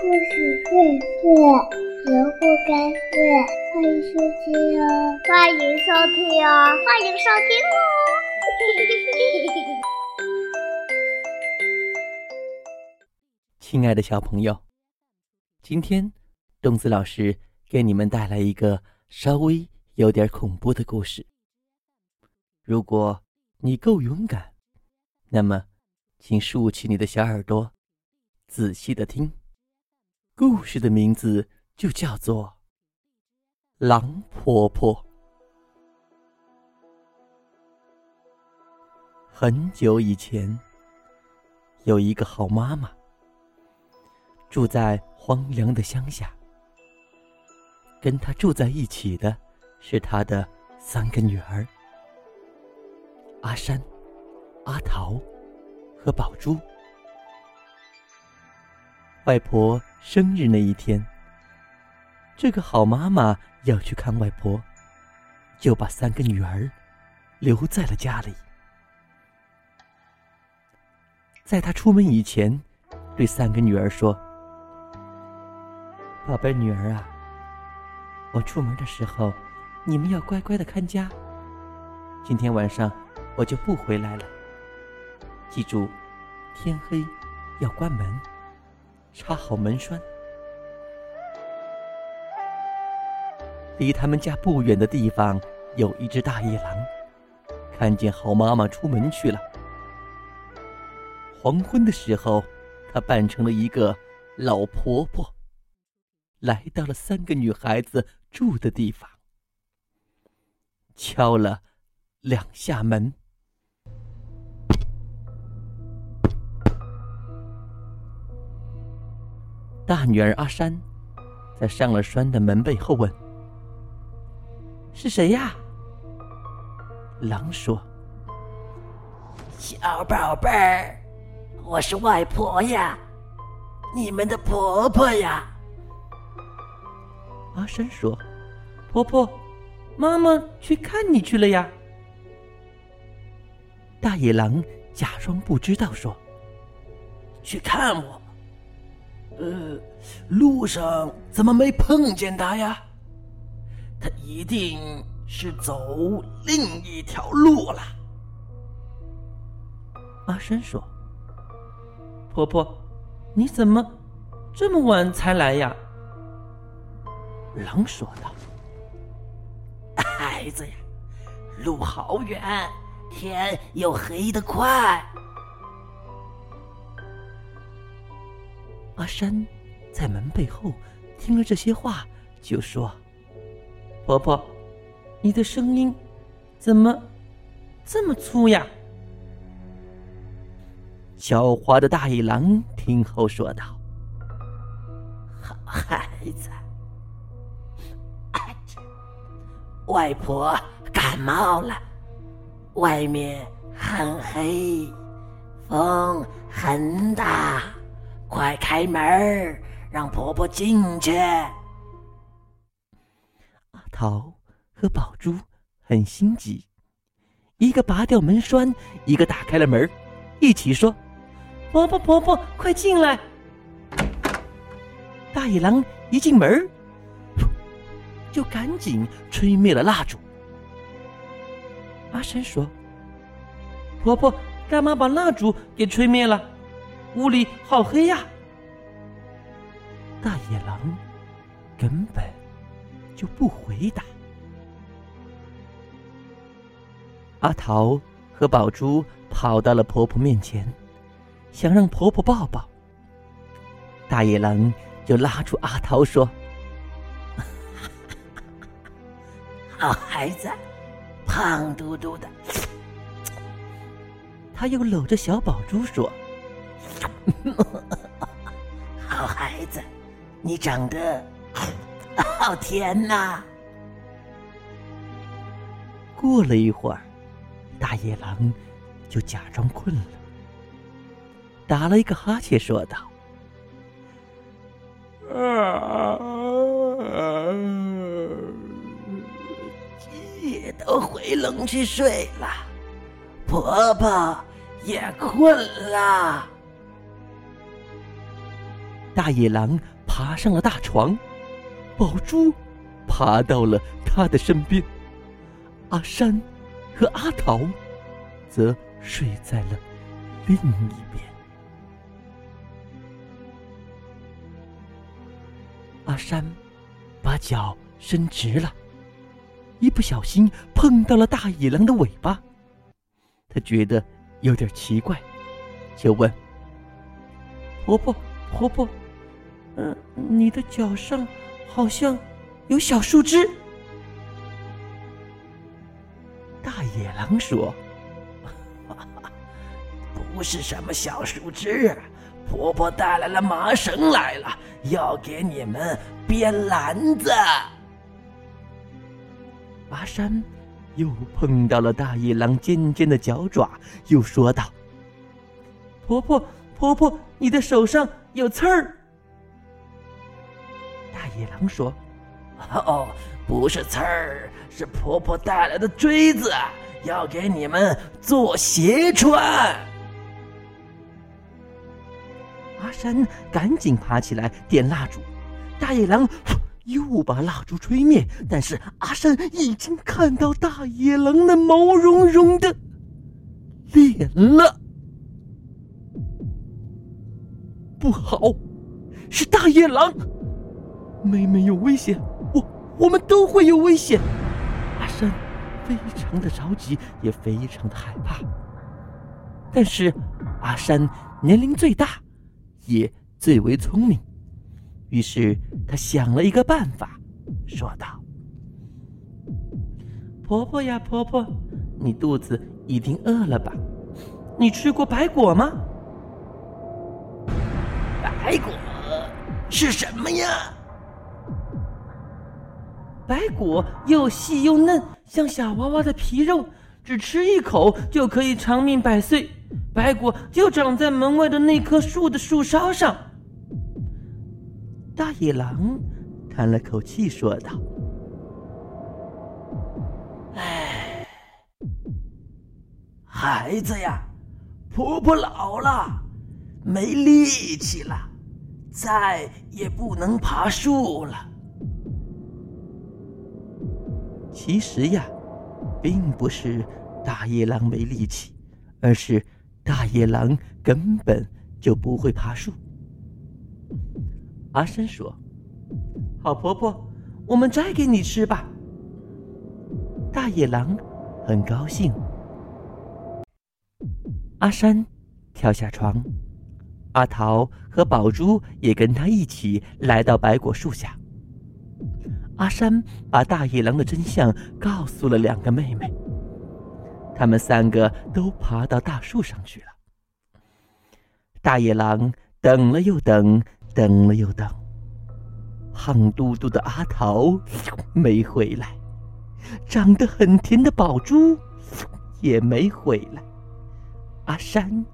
故事会睡，绝不该睡。欢迎收听。哦，欢迎收听。哦，欢迎收听。哦。亲爱的小朋友，今天东子老师给你们带来一个稍微有点恐怖的故事。如果你够勇敢，那么请竖起你的小耳朵，仔细的听。故事的名字就叫做《狼婆婆》。很久以前，有一个好妈妈，住在荒凉的乡下。跟她住在一起的是她的三个女儿：阿山、阿桃和宝珠。外婆生日那一天，这个好妈妈要去看外婆，就把三个女儿留在了家里。在她出门以前，对三个女儿说：“宝贝女儿啊，我出门的时候，你们要乖乖的看家。今天晚上我就不回来了。记住，天黑要关门。”插好门栓。离他们家不远的地方有一只大野狼，看见好妈妈出门去了。黄昏的时候，她扮成了一个老婆婆，来到了三个女孩子住的地方，敲了两下门。大女儿阿山，在上了栓的门背后问：“是谁呀？”狼说：“小宝贝儿，我是外婆呀，你们的婆婆呀。”阿山说：“婆婆，妈妈去看你去了呀。”大野狼假装不知道说：“去看我。”呃，路上怎么没碰见他呀？他一定是走另一条路了。阿山说：“婆婆，你怎么这么晚才来呀？”狼说道：“孩子呀，路好远，天又黑得快。”阿山在门背后听了这些话，就说：“婆婆，你的声音怎么这么粗呀？”狡猾的大野狼听后说道：“好孩子，外婆感冒了，外面很黑，风很大。”快开门让婆婆进去。阿桃和宝珠很心急，一个拔掉门栓，一个打开了门，一起说：“婆婆婆婆，快进来！”大野狼一进门，就赶紧吹灭了蜡烛。阿山说：“婆婆，干嘛把蜡烛给吹灭了？”屋里好黑呀！大野狼根本就不回答。阿桃和宝珠跑到了婆婆面前，想让婆婆抱抱。大野狼就拉住阿桃说：“ 好孩子，胖嘟嘟的。”他又搂着小宝珠说。好孩子，你长得好甜呐！过了一会儿，大野狼就假装困了，打了一个哈欠，说道：“鸡都回笼去睡了，婆婆也困了。”大野狼爬上了大床，宝珠爬到了他的身边，阿山和阿桃则睡在了另一边。阿山把脚伸直了，一不小心碰到了大野狼的尾巴，他觉得有点奇怪，就问：“婆婆，婆婆，嗯，你的脚上好像有小树枝。”大野狼说：“ 不是什么小树枝。”婆婆带来了麻绳来了，要给你们编篮子。阿山又碰到了大野狼尖尖的脚爪，又说道：“婆婆，婆婆，你的手上有刺儿。”大野狼说：“哦，不是刺儿，是婆婆带来的锥子，要给你们做鞋穿。”阿山赶紧爬起来点蜡烛，大野狼又把蜡烛吹灭。但是阿山已经看到大野狼那毛茸茸的脸了。不好，是大野狼！妹妹有危险，我我们都会有危险。阿山非常的着急，也非常的害怕。但是阿山年龄最大。也最为聪明，于是他想了一个办法，说道：“婆婆呀，婆婆，你肚子一定饿了吧？你吃过白果吗？白果是什么呀？白果又细又嫩，像小娃娃的皮肉，只吃一口就可以长命百岁。”白果就长在门外的那棵树的树梢上。大野狼叹了口气说道：“哎，孩子呀，婆婆老了，没力气了，再也不能爬树了。其实呀，并不是大野狼没力气，而是……”大野狼根本就不会爬树。阿山说：“好婆婆，我们摘给你吃吧。”大野狼很高兴。阿山跳下床，阿桃和宝珠也跟他一起来到白果树下。阿山把大野狼的真相告诉了两个妹妹。他们三个都爬到大树上去了。大野狼等了又等，等了又等，胖嘟嘟的阿桃没回来，长得很甜的宝珠也没回来，阿山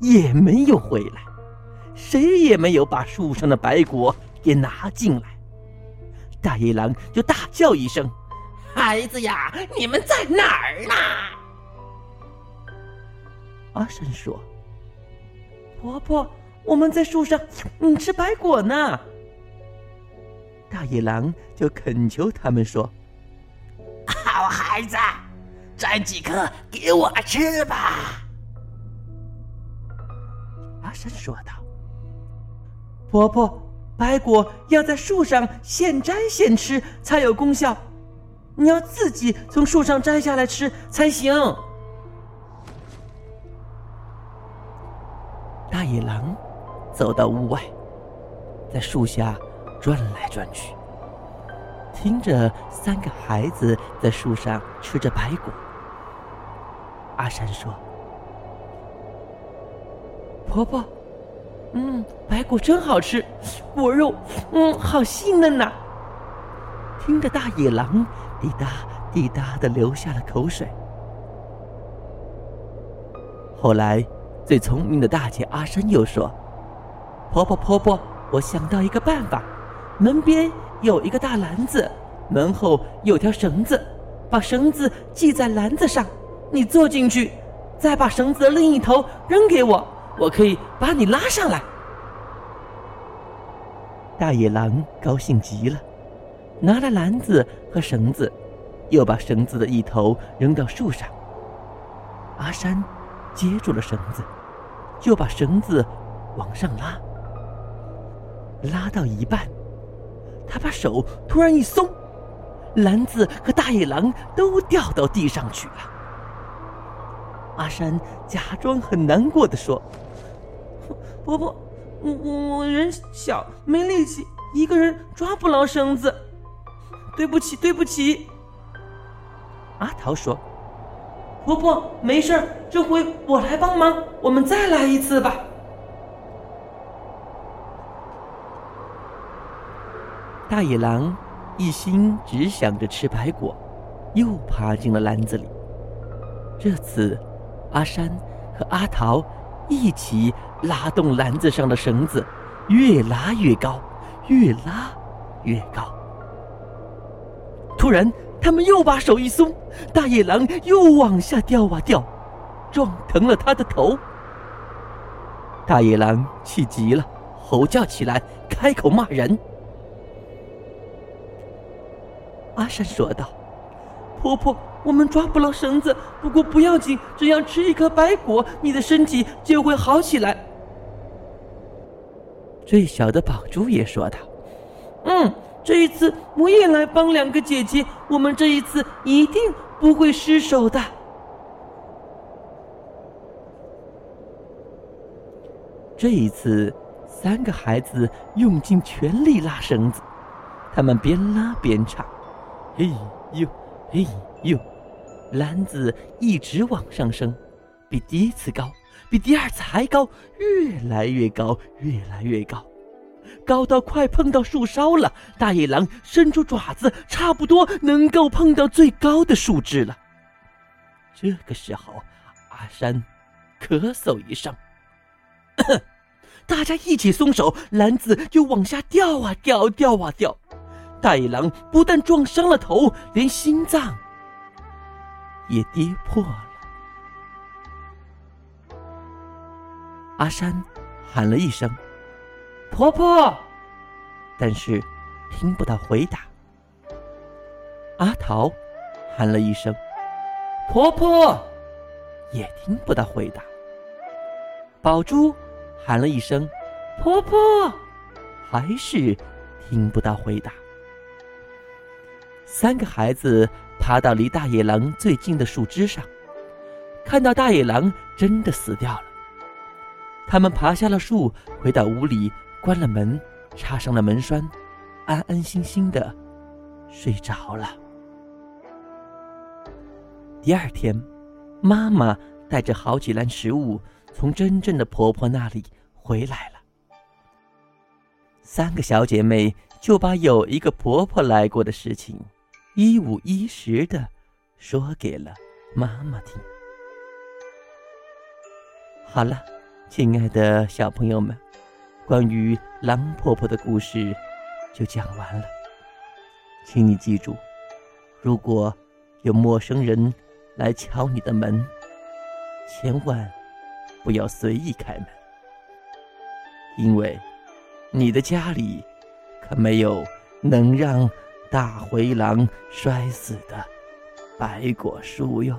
也没有回来，谁也没有把树上的白果给拿进来。大野狼就大叫一声：“孩子呀，你们在哪儿呢？”阿山说：“婆婆，我们在树上，嗯，吃白果呢。”大野狼就恳求他们说：“好孩子，摘几颗给我吃吧。”阿山说道：“婆婆，白果要在树上现摘现吃才有功效，你要自己从树上摘下来吃才行。”大野狼走到屋外，在树下转来转去，听着三个孩子在树上吃着白果。阿山说：“婆婆，嗯，白果真好吃，果肉，嗯，好细嫩呐。”听着大野狼滴答滴答的流下了口水。后来。最聪明的大姐阿山又说：“婆婆婆婆，我想到一个办法，门边有一个大篮子，门后有条绳子，把绳子系在篮子上，你坐进去，再把绳子的另一头扔给我，我可以把你拉上来。”大野狼高兴极了，拿了篮子和绳子，又把绳子的一头扔到树上。阿山接住了绳子，就把绳子往上拉。拉到一半，他把手突然一松，篮子和大野狼都掉到地上去了。阿山假装很难过的说：“婆婆，我我我人小没力气，一个人抓不牢绳子，对不起对不起。”阿桃说：“婆婆没事这回我来帮忙，我们再来一次吧。”大野狼一心只想着吃白果，又爬进了篮子里。这次，阿山和阿桃一起拉动篮子上的绳子，越拉越高，越拉越高。突然，他们又把手一松，大野狼又往下掉啊掉，撞疼了他的头。大野狼气急了，吼叫起来，开口骂人。阿山说道：“婆婆，我们抓不牢绳子，不过不要紧，只要吃一颗白果，你的身体就会好起来。”最小的宝珠也说道：“嗯，这一次我也来帮两个姐姐，我们这一次一定不会失手的。”这一次，三个孩子用尽全力拉绳子，他们边拉边唱。嘿呦，嘿呦，篮子一直往上升，比第一次高，比第二次还高，越来越高，越来越高，高到快碰到树梢了。大野狼伸出爪子，差不多能够碰到最高的树枝了。这个时候，阿山咳嗽一声，大家一起松手，篮子就往下掉啊掉，掉啊掉。大野狼不但撞伤了头，连心脏也跌破了。阿山喊了一声“婆婆”，但是听不到回答。阿桃喊了一声“婆婆”，也听不到回答。宝珠喊了一声“婆婆”，还是听不到回答。三个孩子爬到离大野狼最近的树枝上，看到大野狼真的死掉了。他们爬下了树，回到屋里，关了门，插上了门栓，安安心心的睡着了。第二天，妈妈带着好几篮食物从真正的婆婆那里回来了。三个小姐妹就把有一个婆婆来过的事情。一五一十的说给了妈妈听。好了，亲爱的小朋友们，关于狼婆婆的故事就讲完了。请你记住，如果有陌生人来敲你的门，千万不要随意开门，因为你的家里可没有能让。大灰狼摔死的白果树哟。